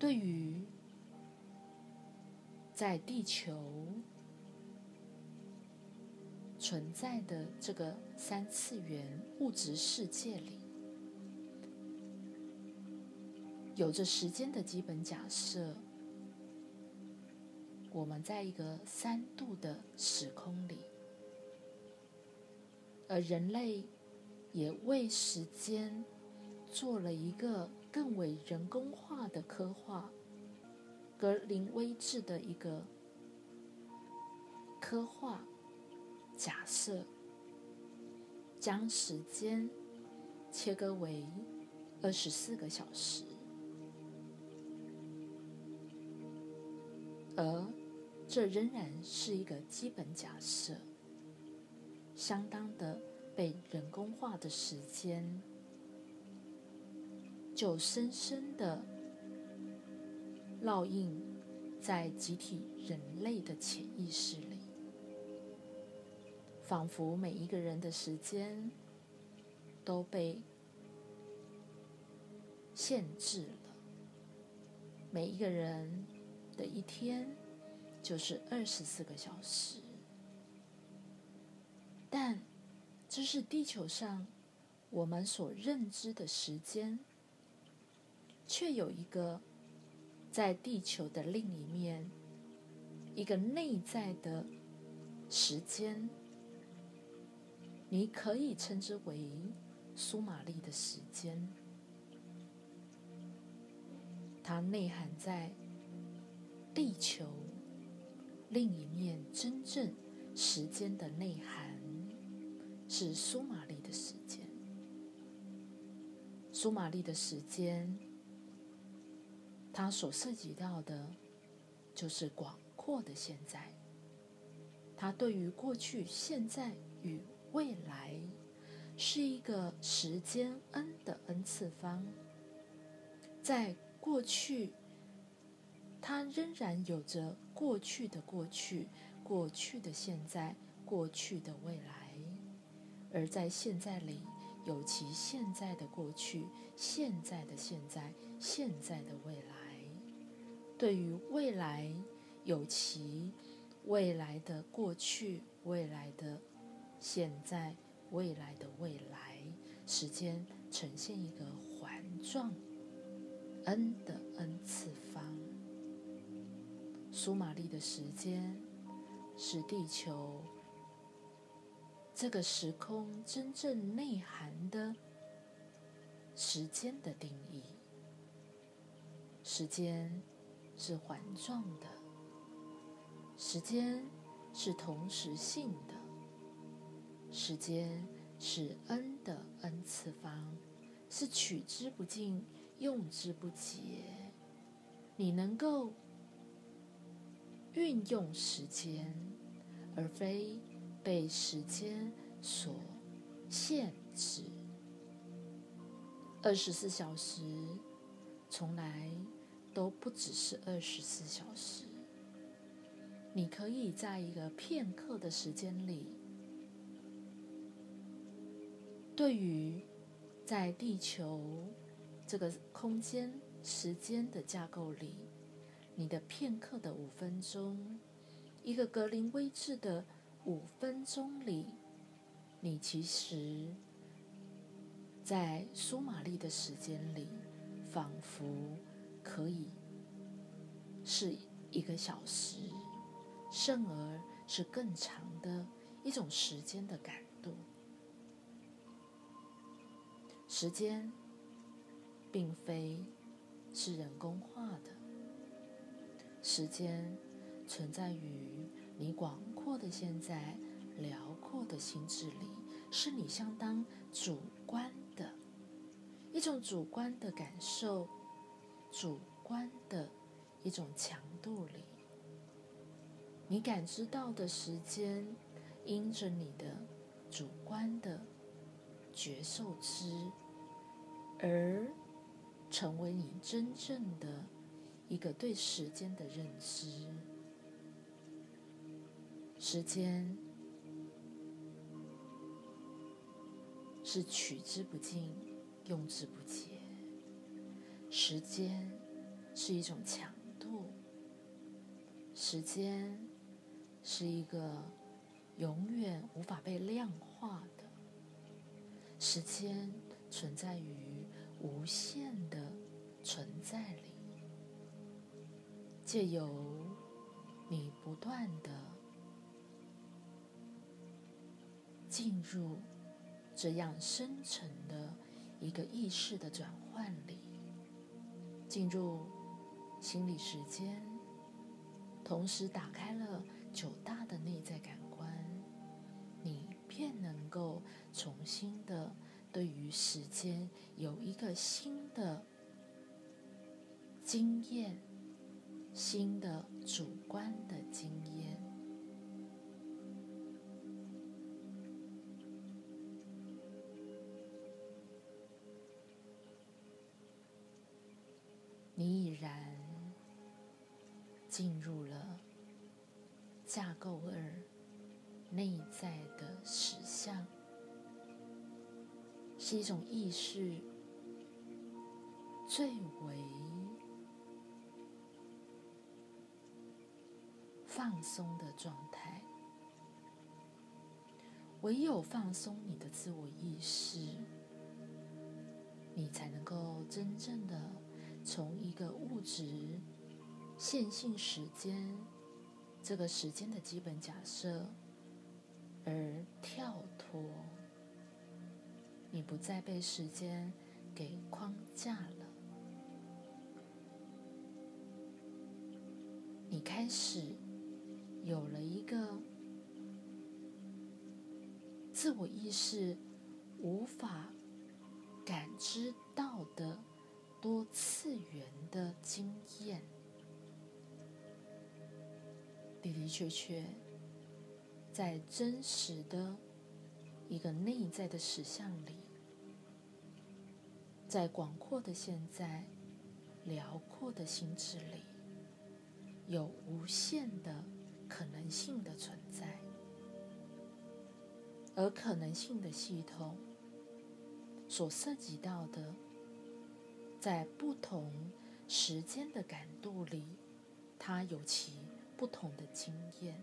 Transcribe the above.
对于在地球存在的这个三次元物质世界里，有着时间的基本假设，我们在一个三度的时空里，而人类也为时间做了一个更为人工化的刻画，格林威治的一个刻画假设，将时间切割为二十四个小时。而这仍然是一个基本假设，相当的被人工化的时间，就深深的烙印在集体人类的潜意识里，仿佛每一个人的时间都被限制了，每一个人。的一天就是二十四个小时，但这是地球上我们所认知的时间，却有一个在地球的另一面，一个内在的时间，你可以称之为苏玛丽的时间，它内涵在。地球另一面真正时间的内涵是苏玛丽的时间。苏玛丽的时间，它所涉及到的，就是广阔的现在。它对于过去、现在与未来，是一个时间 n 的 n 次方。在过去。它仍然有着过去的过去、过去的现在、过去的未来，而在现在里有其现在的过去、现在的现在、现在的未来。对于未来，有其未来的过去、未来的现在、未来的未来，时间呈现一个环状 n 的 n 次方。苏玛丽的时间是地球这个时空真正内涵的时间的定义。时间是环状的，时间是同时性的，时间是 n 的 n 次方，是取之不尽、用之不竭。你能够。运用时间，而非被时间所限制。二十四小时从来都不只是二十四小时。你可以在一个片刻的时间里，对于在地球这个空间、时间的架构里。你的片刻的五分钟，一个格林威治的五分钟里，你其实，在苏玛丽的时间里，仿佛可以是一个小时，甚而是更长的一种时间的感度。时间并非是人工化的。时间存在于你广阔的现在、辽阔的心智里，是你相当主观的一种主观的感受、主观的一种强度里。你感知到的时间，因着你的主观的觉受之，而成为你真正的。一个对时间的认知，时间是取之不尽、用之不竭。时间是一种强度，时间是一个永远无法被量化的，时间存在于无限的存在里，借由你不断的进入这样深沉的一个意识的转换里，进入心理时间，同时打开了九大的内在感官，你便能够重新的对于时间有一个新的经验，新的主观的经验。然进入了架构二内在的实相，是一种意识最为放松的状态。唯有放松你的自我意识，你才能够真正的。从一个物质线性时间这个时间的基本假设而跳脱，你不再被时间给框架了，你开始有了一个自我意识无法感知到的。多次元的经验，的的确确，在真实的一个内在的实相里，在广阔的现在、辽阔的心智里，有无限的可能性的存在，而可能性的系统所涉及到的。在不同时间的感度里，它有其不同的经验。